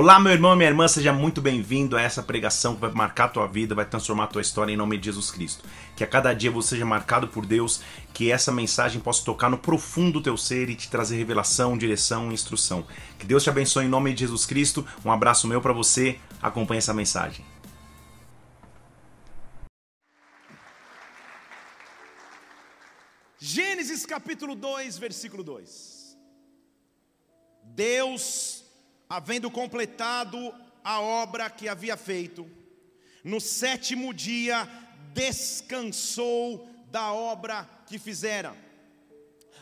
Olá, meu irmão e minha irmã, seja muito bem-vindo a essa pregação que vai marcar a tua vida, vai transformar a tua história em nome de Jesus Cristo. Que a cada dia você seja marcado por Deus, que essa mensagem possa tocar no profundo do teu ser e te trazer revelação, direção e instrução. Que Deus te abençoe em nome de Jesus Cristo. Um abraço meu para você. Acompanhe essa mensagem. Gênesis capítulo 2, versículo 2. Deus havendo completado a obra que havia feito, no sétimo dia descansou da obra que fizera.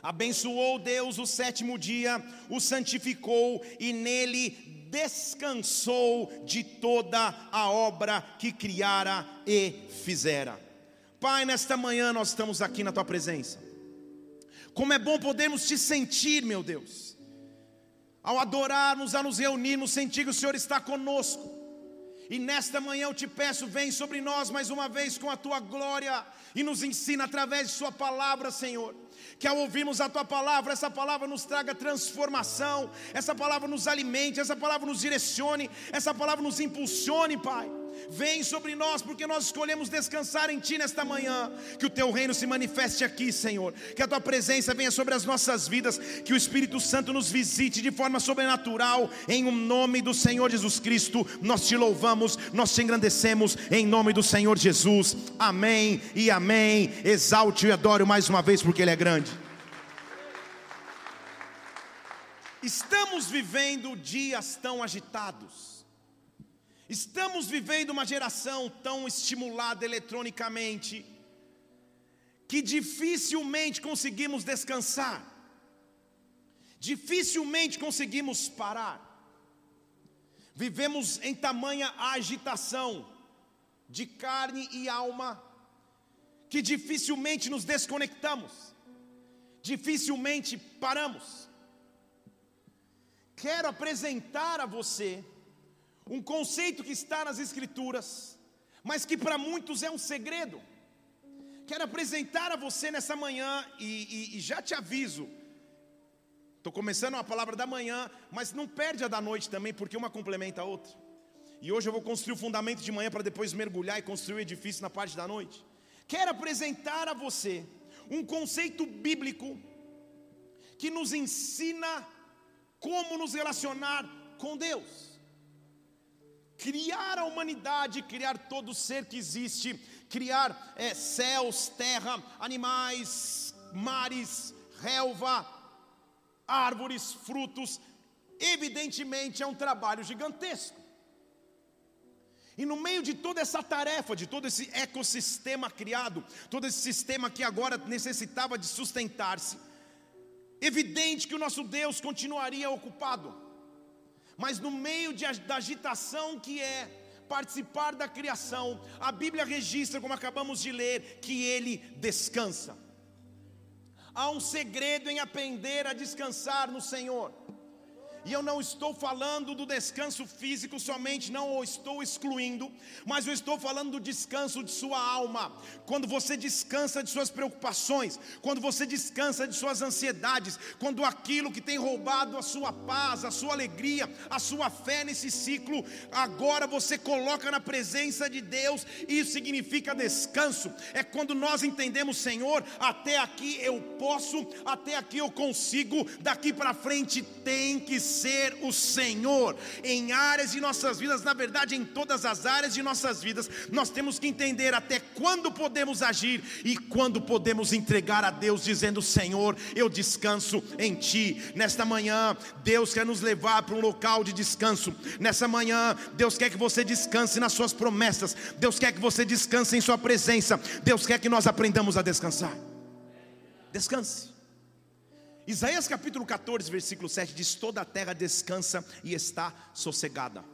Abençoou Deus o sétimo dia, o santificou e nele descansou de toda a obra que criara e fizera. Pai, nesta manhã nós estamos aqui na tua presença. Como é bom podermos te sentir, meu Deus ao adorarmos, a nos reunirmos, sentir que o Senhor está conosco. E nesta manhã eu te peço, vem sobre nós mais uma vez com a tua glória e nos ensina através de Sua palavra, Senhor. Que ao ouvirmos a tua palavra, essa palavra nos traga transformação, essa palavra nos alimente, essa palavra nos direcione, essa palavra nos impulsione, Pai. Vem sobre nós, porque nós escolhemos descansar em Ti nesta manhã. Que o Teu reino se manifeste aqui, Senhor. Que a Tua presença venha sobre as nossas vidas. Que o Espírito Santo nos visite de forma sobrenatural. Em o um nome do Senhor Jesus Cristo, nós te louvamos, nós te engrandecemos. Em nome do Senhor Jesus. Amém e amém. Exalte e adore mais uma vez, porque Ele é grande. Estamos vivendo dias tão agitados Estamos vivendo uma geração tão estimulada eletronicamente que dificilmente conseguimos descansar, dificilmente conseguimos parar. Vivemos em tamanha agitação de carne e alma que dificilmente nos desconectamos, dificilmente paramos. Quero apresentar a você um conceito que está nas Escrituras, mas que para muitos é um segredo. Quero apresentar a você nessa manhã e, e, e já te aviso. Estou começando a palavra da manhã, mas não perde a da noite também, porque uma complementa a outra. E hoje eu vou construir o fundamento de manhã para depois mergulhar e construir o edifício na parte da noite. Quero apresentar a você um conceito bíblico que nos ensina como nos relacionar com Deus criar a humanidade, criar todo ser que existe, criar é, céus, terra, animais, mares, relva, árvores, frutos, evidentemente é um trabalho gigantesco. E no meio de toda essa tarefa, de todo esse ecossistema criado, todo esse sistema que agora necessitava de sustentar-se, evidente que o nosso Deus continuaria ocupado mas no meio de, da agitação que é participar da criação, a Bíblia registra, como acabamos de ler, que ele descansa. Há um segredo em aprender a descansar no Senhor. E eu não estou falando do descanso físico somente, não o estou excluindo, mas eu estou falando do descanso de sua alma. Quando você descansa de suas preocupações, quando você descansa de suas ansiedades, quando aquilo que tem roubado a sua paz, a sua alegria, a sua fé nesse ciclo, agora você coloca na presença de Deus, isso significa descanso. É quando nós entendemos, Senhor, até aqui eu posso, até aqui eu consigo, daqui para frente tem que ser o Senhor em áreas de nossas vidas, na verdade, em todas as áreas de nossas vidas, nós temos que entender até quando podemos agir e quando podemos entregar a Deus, dizendo: Senhor, eu descanso em Ti. Nesta manhã, Deus quer nos levar para um local de descanso. Nessa manhã, Deus quer que você descanse nas Suas promessas, Deus quer que você descanse em Sua presença, Deus quer que nós aprendamos a descansar. Descanse. Isaías capítulo 14, versículo 7 diz: Toda a terra descansa e está sossegada.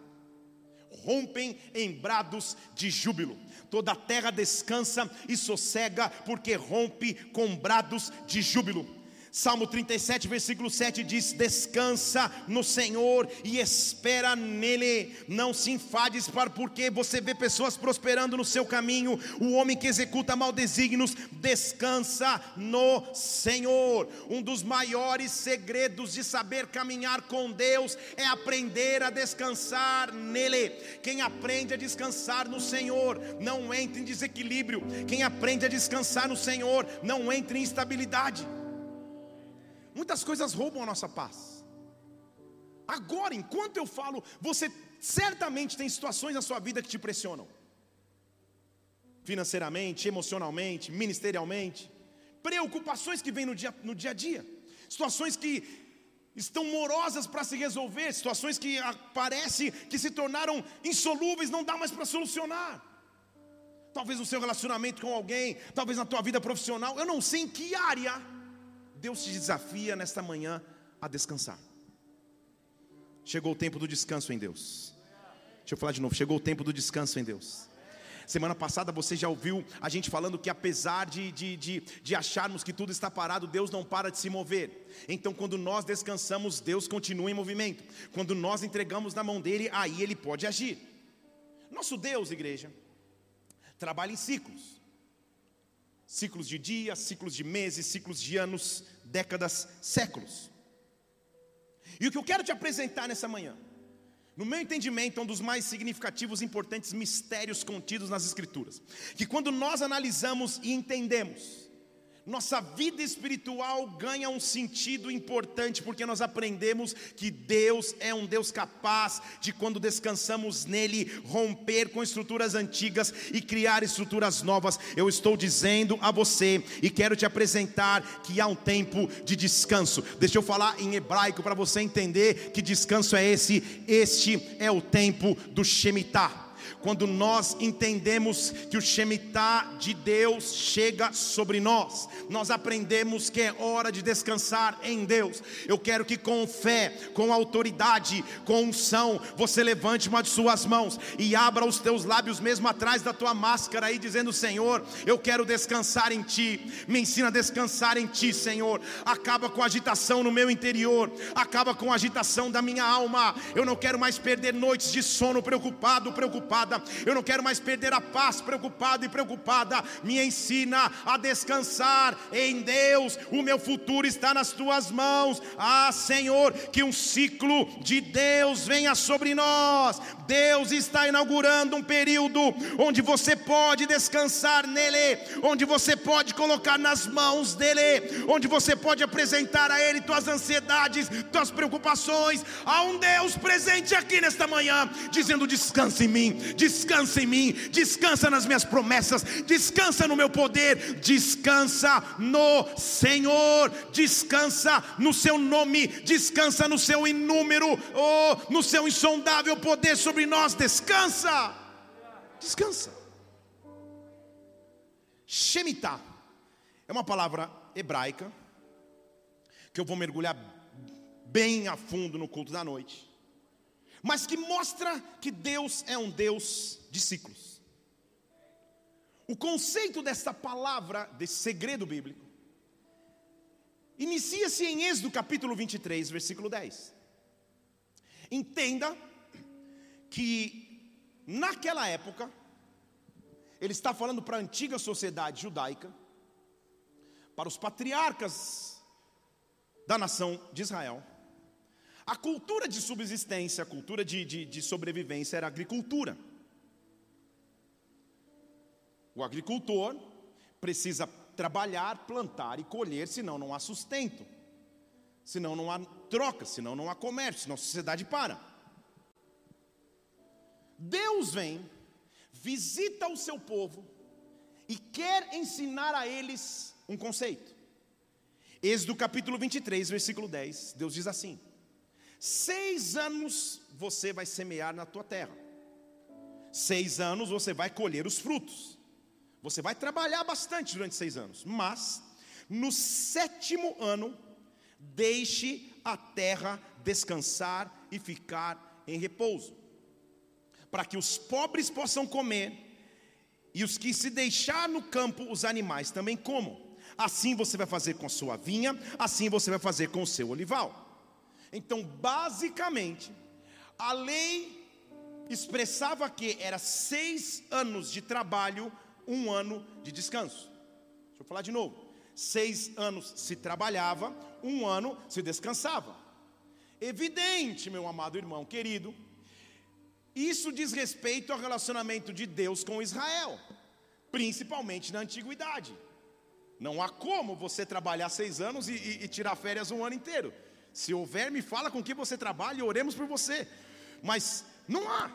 Rompem em brados de júbilo. Toda a terra descansa e sossega, porque rompe com brados de júbilo. Salmo 37, versículo 7 diz: Descansa no Senhor e espera nele. Não se enfades para porque você vê pessoas prosperando no seu caminho. O homem que executa mal desígnios, descansa no Senhor. Um dos maiores segredos de saber caminhar com Deus é aprender a descansar nele. Quem aprende a descansar no Senhor não entra em desequilíbrio. Quem aprende a descansar no Senhor não entra em instabilidade. Muitas coisas roubam a nossa paz. Agora, enquanto eu falo, você certamente tem situações na sua vida que te pressionam. Financeiramente, emocionalmente, ministerialmente. Preocupações que vêm no dia, no dia a dia. Situações que estão morosas para se resolver. Situações que parece que se tornaram insolúveis, não dá mais para solucionar. Talvez no seu relacionamento com alguém, talvez na tua vida profissional. Eu não sei em que área Deus te desafia nesta manhã a descansar. Chegou o tempo do descanso em Deus. Deixa eu falar de novo. Chegou o tempo do descanso em Deus. Semana passada você já ouviu a gente falando que apesar de, de, de, de, acharmos que tudo está parado, Deus não para de se mover. Então, quando nós descansamos, Deus continua em movimento. Quando nós entregamos na mão dele, aí ele pode agir. Nosso Deus, igreja, trabalha em ciclos ciclos de dias, ciclos de meses, ciclos de anos, décadas, séculos. E o que eu quero te apresentar nessa manhã, no meu entendimento, é um dos mais significativos e importantes mistérios contidos nas Escrituras. Que quando nós analisamos e entendemos nossa vida espiritual ganha um sentido importante porque nós aprendemos que Deus é um Deus capaz de, quando descansamos nele, romper com estruturas antigas e criar estruturas novas. Eu estou dizendo a você e quero te apresentar que há um tempo de descanso. Deixa eu falar em hebraico para você entender que descanso é esse. Este é o tempo do Shemitah quando nós entendemos que o Shemitah de Deus chega sobre nós, nós aprendemos que é hora de descansar em Deus. Eu quero que com fé, com autoridade, com unção, você levante uma de suas mãos e abra os teus lábios mesmo atrás da tua máscara aí, dizendo: Senhor, eu quero descansar em Ti, me ensina a descansar em Ti, Senhor. Acaba com a agitação no meu interior, acaba com a agitação da minha alma. Eu não quero mais perder noites de sono preocupado, preocupada preocupada, eu não quero mais perder a paz preocupado e preocupada. Me ensina a descansar em Deus, o meu futuro está nas tuas mãos. Ah, Senhor, que um ciclo de Deus venha sobre nós. Deus está inaugurando um período onde você pode descansar nele, onde você pode colocar nas mãos dele, onde você pode apresentar a ele tuas ansiedades, tuas preocupações. Há um Deus presente aqui nesta manhã, dizendo: descansa em mim, descansa em mim, descansa nas minhas promessas, descansa no meu poder, descansa no Senhor, descansa no seu nome, descansa no seu inúmero, oh, no seu insondável poder sobre nós, descansa, descansa. Shemitah é uma palavra hebraica que eu vou mergulhar bem a fundo no culto da noite mas que mostra que Deus é um Deus de ciclos. O conceito desta palavra, desse segredo bíblico, inicia-se em Êxodo capítulo 23, versículo 10. Entenda que naquela época, ele está falando para a antiga sociedade judaica, para os patriarcas da nação de Israel, a cultura de subsistência, a cultura de, de, de sobrevivência era a agricultura. O agricultor precisa trabalhar, plantar e colher, senão não há sustento, senão não há troca, senão não há comércio, senão a sociedade para. Deus vem, visita o seu povo e quer ensinar a eles um conceito. Êxodo capítulo 23, versículo 10, Deus diz assim: Seis anos você vai semear na tua terra. Seis anos você vai colher os frutos. Você vai trabalhar bastante durante seis anos. Mas, no sétimo ano, deixe a terra descansar e ficar em repouso. Para que os pobres possam comer e os que se deixar no campo, os animais também comam. assim você vai fazer com a sua vinha, assim você vai fazer com o seu olival. Então, basicamente, a lei expressava que era seis anos de trabalho, um ano de descanso. Deixa eu falar de novo. Seis anos se trabalhava, um ano se descansava. Evidente, meu amado irmão querido, isso diz respeito ao relacionamento de Deus com Israel, principalmente na antiguidade. Não há como você trabalhar seis anos e, e, e tirar férias um ano inteiro. Se houver, me fala com que você trabalha e oremos por você. Mas não há.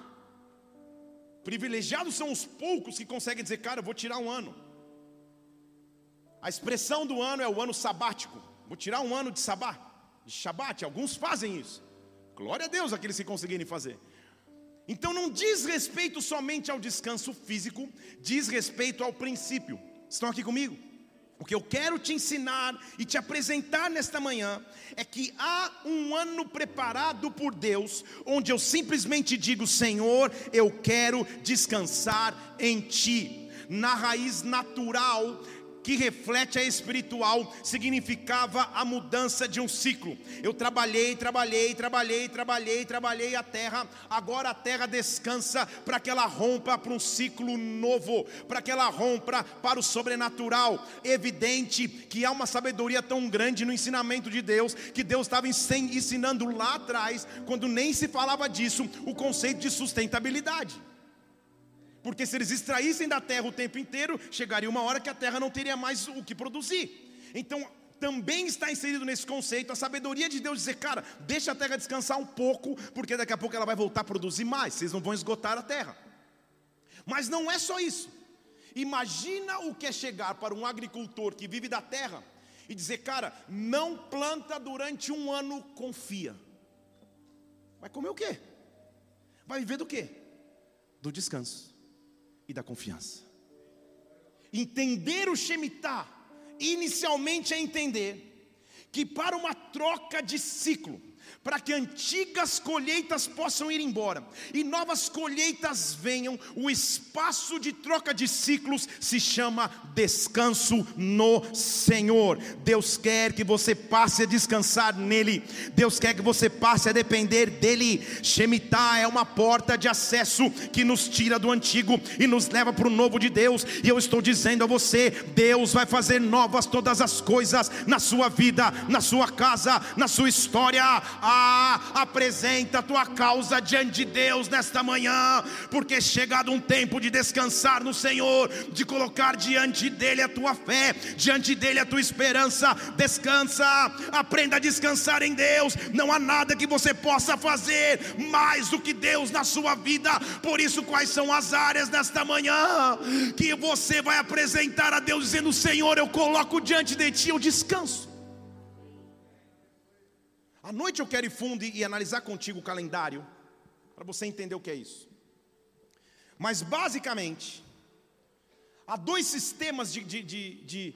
Privilegiados são os poucos que conseguem dizer, cara, eu vou tirar um ano. A expressão do ano é o ano sabático. Vou tirar um ano de sabá, de shabat. Alguns fazem isso. Glória a Deus aqueles que conseguirem fazer. Então não diz respeito somente ao descanso físico, diz respeito ao princípio. Estão aqui comigo? O que eu quero te ensinar e te apresentar nesta manhã é que há um ano preparado por Deus, onde eu simplesmente digo: Senhor, eu quero descansar em Ti. Na raiz natural que reflete a espiritual, significava a mudança de um ciclo. Eu trabalhei, trabalhei, trabalhei, trabalhei, trabalhei a terra, agora a terra descansa para que ela rompa para um ciclo novo, para que ela rompa para o sobrenatural. Evidente que há uma sabedoria tão grande no ensinamento de Deus, que Deus estava ensinando lá atrás, quando nem se falava disso, o conceito de sustentabilidade. Porque se eles extraíssem da terra o tempo inteiro, chegaria uma hora que a terra não teria mais o que produzir. Então, também está inserido nesse conceito a sabedoria de Deus dizer, cara, deixa a terra descansar um pouco, porque daqui a pouco ela vai voltar a produzir mais, vocês não vão esgotar a terra. Mas não é só isso. Imagina o que é chegar para um agricultor que vive da terra e dizer, cara, não planta durante um ano, confia. Vai comer o quê? Vai viver do quê? Do descanso e da confiança. Entender o Shemitah, inicialmente é entender que para uma troca de ciclo, para que antigas colheitas possam ir embora e novas colheitas venham, o espaço de troca de ciclos se chama descanso no Senhor. Deus quer que você passe a descansar nele, Deus quer que você passe a depender dele. Shemitah é uma porta de acesso que nos tira do antigo e nos leva para o novo de Deus, e eu estou dizendo a você: Deus vai fazer novas todas as coisas na sua vida, na sua casa, na sua história. Ah, apresenta a tua causa diante de Deus nesta manhã, porque é chegado um tempo de descansar no Senhor, de colocar diante dele a tua fé, diante dele a tua esperança. Descansa, aprenda a descansar em Deus. Não há nada que você possa fazer mais do que Deus na sua vida. Por isso, quais são as áreas nesta manhã que você vai apresentar a Deus dizendo: Senhor, eu coloco diante de ti o descanso. À noite eu quero ir fundo e analisar contigo o calendário, para você entender o que é isso. Mas basicamente, há dois sistemas de, de, de, de,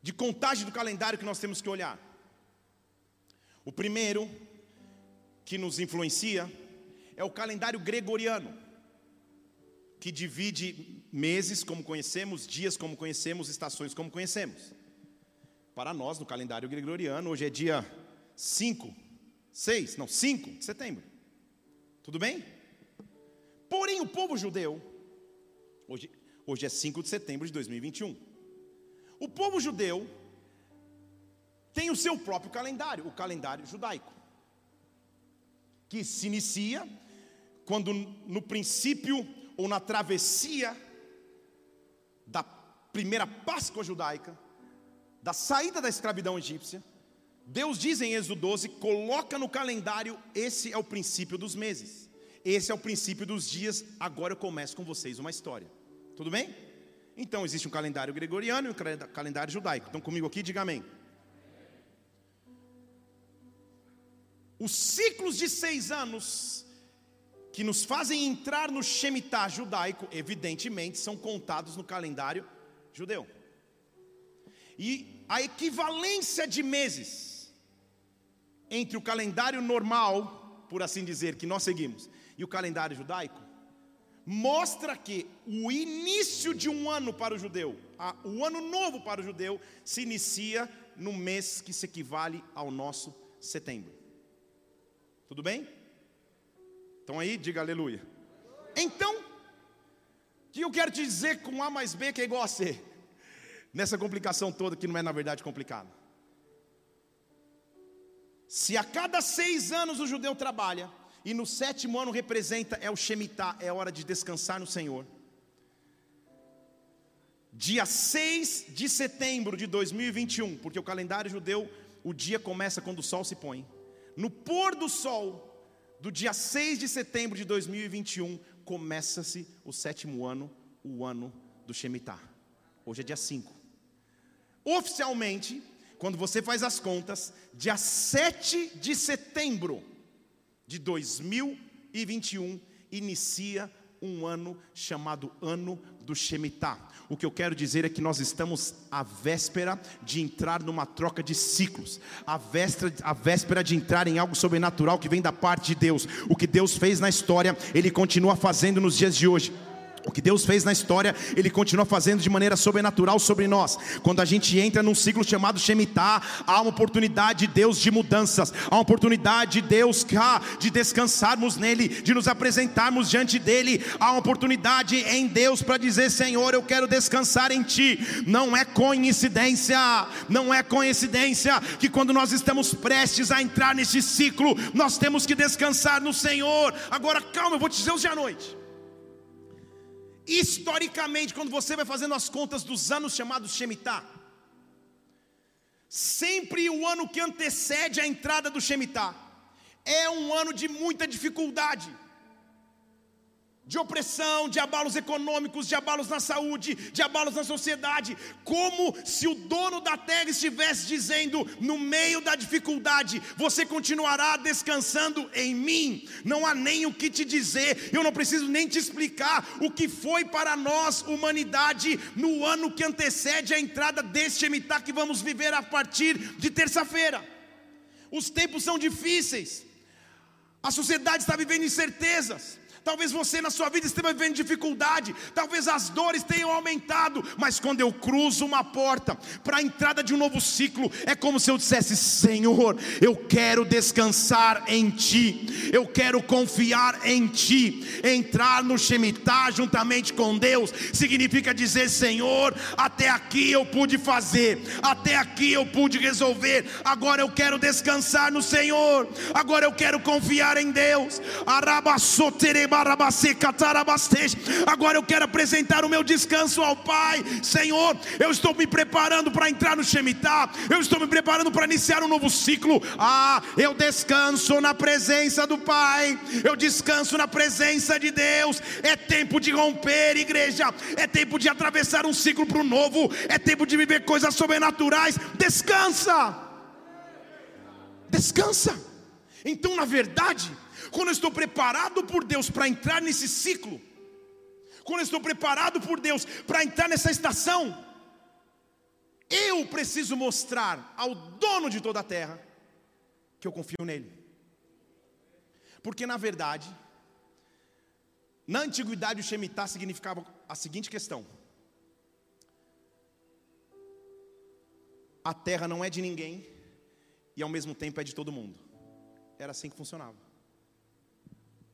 de contagem do calendário que nós temos que olhar. O primeiro, que nos influencia, é o calendário gregoriano, que divide meses como conhecemos, dias como conhecemos, estações como conhecemos. Para nós, no calendário gregoriano, hoje é dia 5, 6, não, 5 de setembro. Tudo bem? Porém, o povo judeu, hoje, hoje é 5 de setembro de 2021. O povo judeu tem o seu próprio calendário, o calendário judaico, que se inicia quando no princípio ou na travessia da primeira Páscoa judaica, da saída da escravidão egípcia, Deus diz em Êxodo 12: coloca no calendário, esse é o princípio dos meses, esse é o princípio dos dias. Agora eu começo com vocês uma história, tudo bem? Então existe um calendário gregoriano e um calendário judaico. Estão comigo aqui? Diga amém. Os ciclos de seis anos que nos fazem entrar no Shemitah judaico, evidentemente, são contados no calendário judeu. E a equivalência de meses entre o calendário normal, por assim dizer, que nós seguimos, e o calendário judaico, mostra que o início de um ano para o judeu, a, o ano novo para o judeu, se inicia no mês que se equivale ao nosso setembro. Tudo bem? Então aí, diga aleluia. Então, o que eu quero te dizer com A mais B que é igual a C? Nessa complicação toda que não é na verdade complicada. Se a cada seis anos o judeu trabalha, e no sétimo ano representa, é o Shemitah, é hora de descansar no Senhor. Dia 6 de setembro de 2021, porque o calendário judeu, o dia começa quando o sol se põe. No pôr do sol do dia 6 de setembro de 2021, começa-se o sétimo ano, o ano do Shemitah. Hoje é dia 5. Oficialmente, quando você faz as contas, dia 7 de setembro de 2021 inicia um ano chamado Ano do Shemitah. O que eu quero dizer é que nós estamos à véspera de entrar numa troca de ciclos, à véspera, à véspera de entrar em algo sobrenatural que vem da parte de Deus. O que Deus fez na história, Ele continua fazendo nos dias de hoje. O que Deus fez na história, Ele continua fazendo de maneira sobrenatural sobre nós. Quando a gente entra num ciclo chamado Shemitah, há uma oportunidade de Deus de mudanças, há uma oportunidade de Deus de descansarmos nele, de nos apresentarmos diante dele. Há uma oportunidade em Deus para dizer: Senhor, eu quero descansar em Ti. Não é coincidência, não é coincidência que quando nós estamos prestes a entrar nesse ciclo, nós temos que descansar no Senhor. Agora, calma, eu vou te dizer hoje à noite. Historicamente, quando você vai fazendo as contas dos anos chamados Shemitah, sempre o ano que antecede a entrada do Shemitah é um ano de muita dificuldade de opressão, de abalos econômicos, de abalos na saúde, de abalos na sociedade, como se o dono da terra estivesse dizendo, no meio da dificuldade, você continuará descansando em mim, não há nem o que te dizer, eu não preciso nem te explicar o que foi para nós, humanidade, no ano que antecede a entrada deste Emitá que vamos viver a partir de terça-feira. Os tempos são difíceis, a sociedade está vivendo incertezas, Talvez você na sua vida esteja vivendo dificuldade, talvez as dores tenham aumentado, mas quando eu cruzo uma porta para a entrada de um novo ciclo, é como se eu dissesse: Senhor, eu quero descansar em Ti, eu quero confiar em Ti. Entrar no Shemitah juntamente com Deus significa dizer: Senhor, até aqui eu pude fazer, até aqui eu pude resolver, agora eu quero descansar no Senhor, agora eu quero confiar em Deus. Arabassotereba Agora eu quero apresentar o meu descanso ao Pai. Senhor, eu estou me preparando para entrar no Shemitah. Eu estou me preparando para iniciar um novo ciclo. Ah, eu descanso na presença do Pai. Eu descanso na presença de Deus. É tempo de romper, igreja. É tempo de atravessar um ciclo para o novo. É tempo de viver coisas sobrenaturais. Descansa. Descansa. Então, na verdade, quando eu estou preparado por Deus para entrar nesse ciclo, quando eu estou preparado por Deus para entrar nessa estação, eu preciso mostrar ao dono de toda a terra que eu confio nele. Porque na verdade, na antiguidade o Shemitah significava a seguinte questão: a terra não é de ninguém e ao mesmo tempo é de todo mundo. Era assim que funcionava.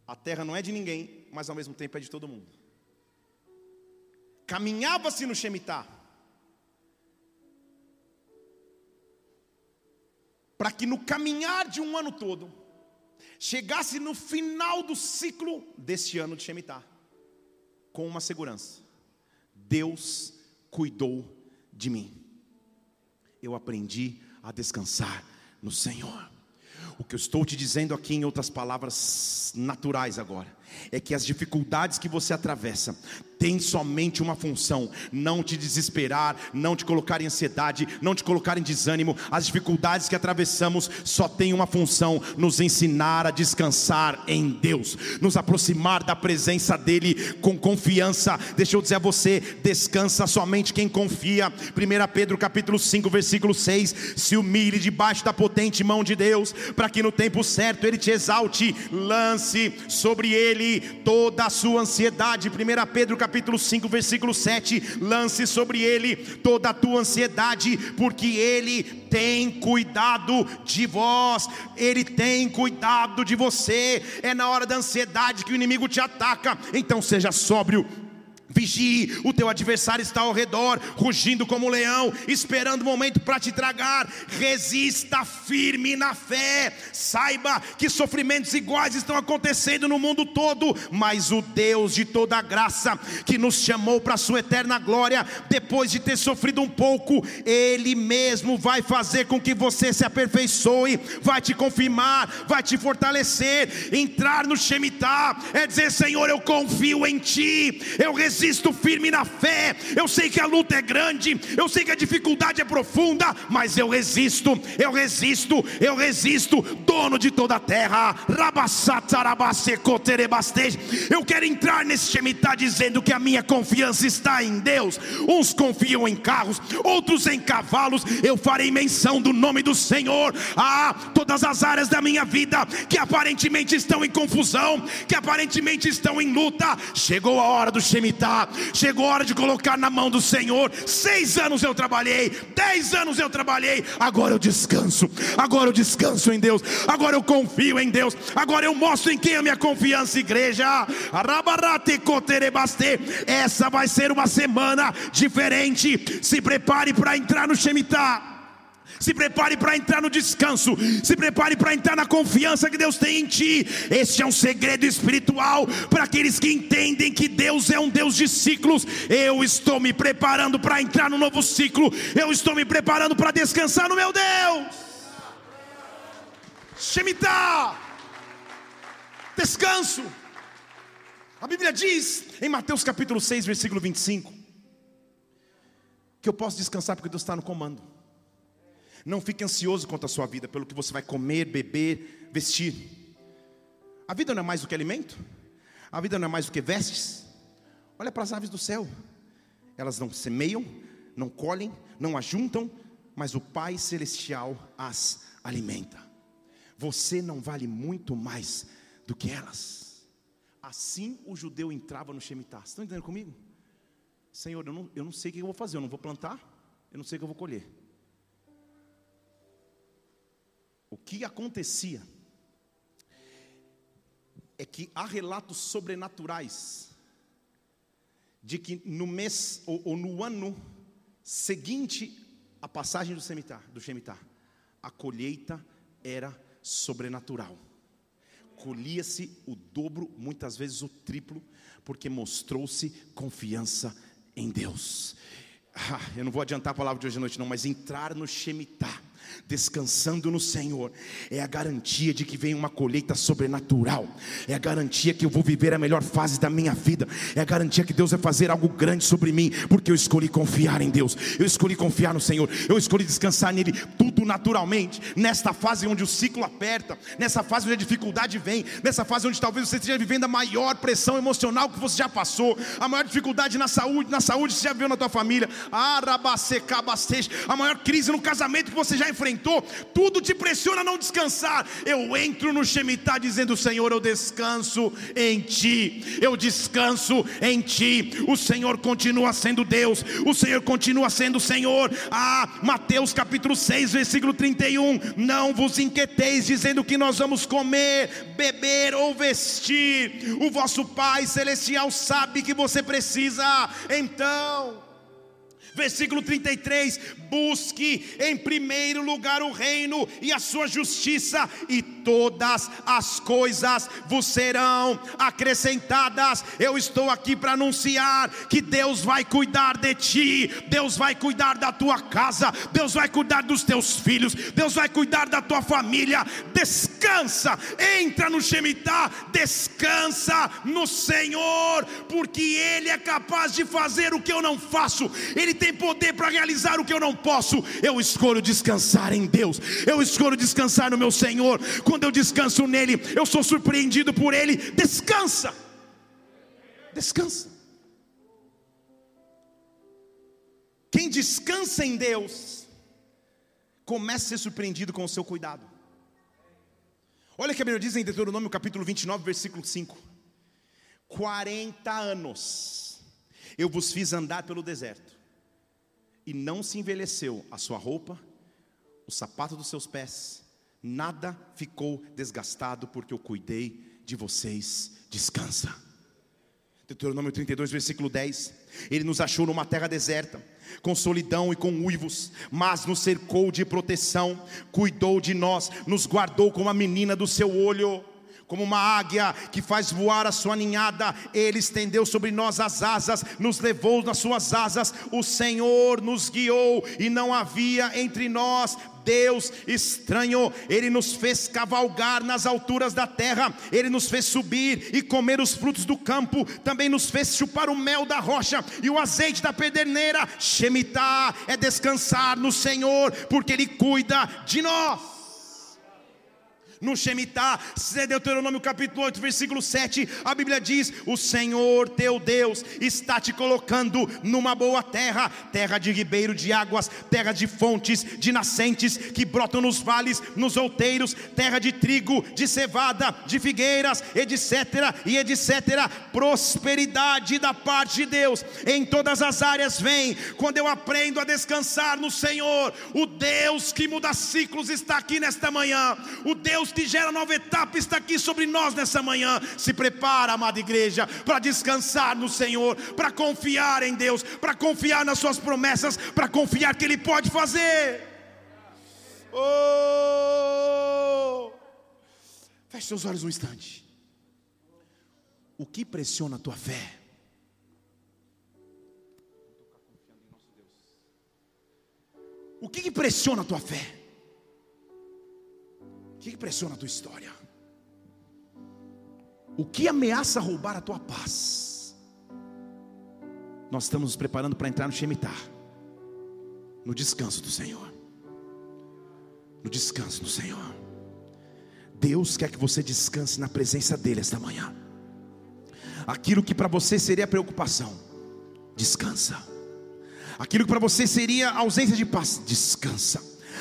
A terra não é de ninguém, mas ao mesmo tempo é de todo mundo. Caminhava-se no Shemitah. Para que no caminhar de um ano todo, chegasse no final do ciclo deste ano de Shemitah, com uma segurança: Deus cuidou de mim. Eu aprendi a descansar no Senhor. O que eu estou te dizendo aqui, em outras palavras naturais agora, é que as dificuldades que você atravessa tem somente uma função: não te desesperar, não te colocar em ansiedade, não te colocar em desânimo. As dificuldades que atravessamos só têm uma função: nos ensinar a descansar em Deus, nos aproximar da presença dEle com confiança. Deixa eu dizer a você: descansa somente quem confia. 1 Pedro capítulo 5, versículo 6: se humilhe debaixo da potente mão de Deus, para que no tempo certo Ele te exalte, lance sobre Ele ele toda a sua ansiedade. 1 Pedro capítulo 5, versículo 7. Lance sobre ele toda a tua ansiedade, porque ele tem cuidado de vós, ele tem cuidado de você. É na hora da ansiedade que o inimigo te ataca, então seja sóbrio Vigie, o teu adversário está ao redor, rugindo como um leão, esperando o momento para te tragar. Resista firme na fé. Saiba que sofrimentos iguais estão acontecendo no mundo todo, mas o Deus de toda graça, que nos chamou para a sua eterna glória, depois de ter sofrido um pouco, Ele mesmo vai fazer com que você se aperfeiçoe, vai te confirmar, vai te fortalecer. Entrar no Shemitah é dizer: Senhor, eu confio em Ti, eu resisto resisto firme na fé. Eu sei que a luta é grande, eu sei que a dificuldade é profunda, mas eu resisto, eu resisto, eu resisto. Dono de toda a terra, eu quero entrar nesse Shemitah dizendo que a minha confiança está em Deus. Uns confiam em carros, outros em cavalos. Eu farei menção do nome do Senhor a todas as áreas da minha vida que aparentemente estão em confusão, que aparentemente estão em luta. Chegou a hora do Shemitah Chegou a hora de colocar na mão do Senhor. Seis anos eu trabalhei, dez anos eu trabalhei. Agora eu descanso. Agora eu descanso em Deus. Agora eu confio em Deus. Agora eu mostro em quem é a minha confiança, igreja. Essa vai ser uma semana diferente. Se prepare para entrar no Shemitah. Se prepare para entrar no descanso. Se prepare para entrar na confiança que Deus tem em ti. Este é um segredo espiritual para aqueles que entendem que Deus é um Deus de ciclos. Eu estou me preparando para entrar no novo ciclo. Eu estou me preparando para descansar no meu Deus. Shemitah. Descanso. A Bíblia diz em Mateus capítulo 6, versículo 25, que eu posso descansar porque Deus está no comando. Não fique ansioso quanto à sua vida, pelo que você vai comer, beber, vestir. A vida não é mais do que alimento? A vida não é mais do que vestes? Olha para as aves do céu. Elas não semeiam, não colhem, não ajuntam, mas o Pai Celestial as alimenta. Você não vale muito mais do que elas. Assim o judeu entrava no Shemitah. Estão entendendo comigo? Senhor, eu não, eu não sei o que eu vou fazer, eu não vou plantar, eu não sei o que eu vou colher. O que acontecia é que há relatos sobrenaturais de que no mês ou, ou no ano seguinte à passagem do Shemitah, do a colheita era sobrenatural. Colhia-se o dobro, muitas vezes o triplo, porque mostrou-se confiança em Deus. Ah, eu não vou adiantar a palavra de hoje à noite, não, mas entrar no Shemitah descansando no Senhor, é a garantia de que vem uma colheita sobrenatural, é a garantia que eu vou viver a melhor fase da minha vida, é a garantia que Deus vai fazer algo grande sobre mim, porque eu escolhi confiar em Deus, eu escolhi confiar no Senhor, eu escolhi descansar nele, tudo naturalmente, nesta fase onde o ciclo aperta, nessa fase onde a dificuldade vem, nessa fase onde talvez você esteja vivendo a maior pressão emocional que você já passou, a maior dificuldade na saúde, na saúde você já viu na tua família, a maior crise no casamento que você já enfrentou tudo te pressiona a não descansar. Eu entro no Shemitah dizendo: Senhor, eu descanso em Ti, eu descanso em Ti. O Senhor continua sendo Deus, o Senhor continua sendo Senhor. Ah, Mateus capítulo 6, versículo 31. Não vos inquieteis dizendo que nós vamos comer, beber ou vestir. O vosso Pai Celestial sabe que você precisa. Então, Versículo 33: Busque em primeiro lugar o reino e a sua justiça, e todas as coisas vos serão acrescentadas. Eu estou aqui para anunciar que Deus vai cuidar de ti, Deus vai cuidar da tua casa, Deus vai cuidar dos teus filhos, Deus vai cuidar da tua família. Descansa, entra no Shemitah, descansa no Senhor, porque Ele é capaz de fazer o que eu não faço, Ele tem poder para realizar o que eu não posso. Eu escolho descansar em Deus. Eu escolho descansar no meu Senhor. Quando eu descanso nele, eu sou surpreendido por ele. Descansa. Descansa. Quem descansa em Deus, começa a ser surpreendido com o seu cuidado. Olha o que a Bíblia diz em Deuteronômio capítulo 29, versículo 5. 40 anos eu vos fiz andar pelo deserto, e não se envelheceu a sua roupa, o sapato dos seus pés, nada ficou desgastado, porque eu cuidei de vocês. Descansa. Deuteronômio 32, versículo 10. Ele nos achou numa terra deserta, com solidão e com uivos, mas nos cercou de proteção, cuidou de nós, nos guardou como a menina do seu olho como uma águia que faz voar a sua ninhada, Ele estendeu sobre nós as asas, nos levou nas suas asas, o Senhor nos guiou, e não havia entre nós Deus estranho, Ele nos fez cavalgar nas alturas da terra, Ele nos fez subir e comer os frutos do campo, também nos fez chupar o mel da rocha e o azeite da pederneira. Shemitah é descansar no Senhor, porque Ele cuida de nós no Shemitah, Deuteronômio capítulo 8, versículo 7, a Bíblia diz: O Senhor teu Deus está te colocando numa boa terra, terra de ribeiro de águas, terra de fontes, de nascentes que brotam nos vales, nos outeiros, terra de trigo, de cevada, de figueiras, etc, e etc. Prosperidade da parte de Deus em todas as áreas vem quando eu aprendo a descansar no Senhor. O Deus que muda ciclos está aqui nesta manhã. O Deus Deus que gera nova etapa está aqui sobre nós nessa manhã. Se prepara, amada igreja, para descansar no Senhor, para confiar em Deus, para confiar nas Suas promessas, para confiar que Ele pode fazer. Oh! Feche seus olhos um instante. O que pressiona a tua fé? O que, que pressiona a tua fé? Que pressiona a tua história? O que ameaça roubar a tua paz? Nós estamos nos preparando para entrar no Shemitah, no descanso do Senhor. No descanso do Senhor. Deus quer que você descanse na presença dEle esta manhã. Aquilo que para você seria preocupação, descansa. Aquilo que para você seria ausência de paz, descansa